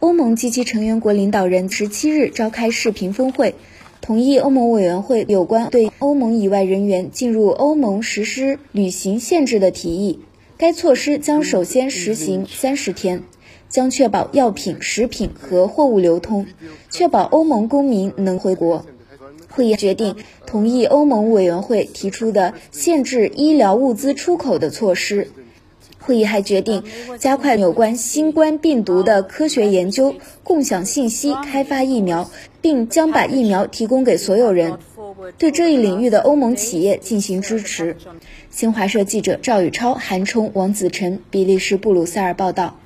欧盟及其成员国领导人十七日召开视频峰会，同意欧盟委员会有关对欧盟以外人员进入欧盟实施旅行限制的提议。该措施将首先实行三十天，将确保药品、食品和货物流通，确保欧盟公民能回国。会议决定同意欧盟委员会提出的限制医疗物资出口的措施。会议还决定加快有关新冠病毒的科学研究，共享信息，开发疫苗，并将把疫苗提供给所有人。对这一领域的欧盟企业进行支持。新华社记者赵宇超、韩冲、王子晨，比利时布鲁塞尔报道。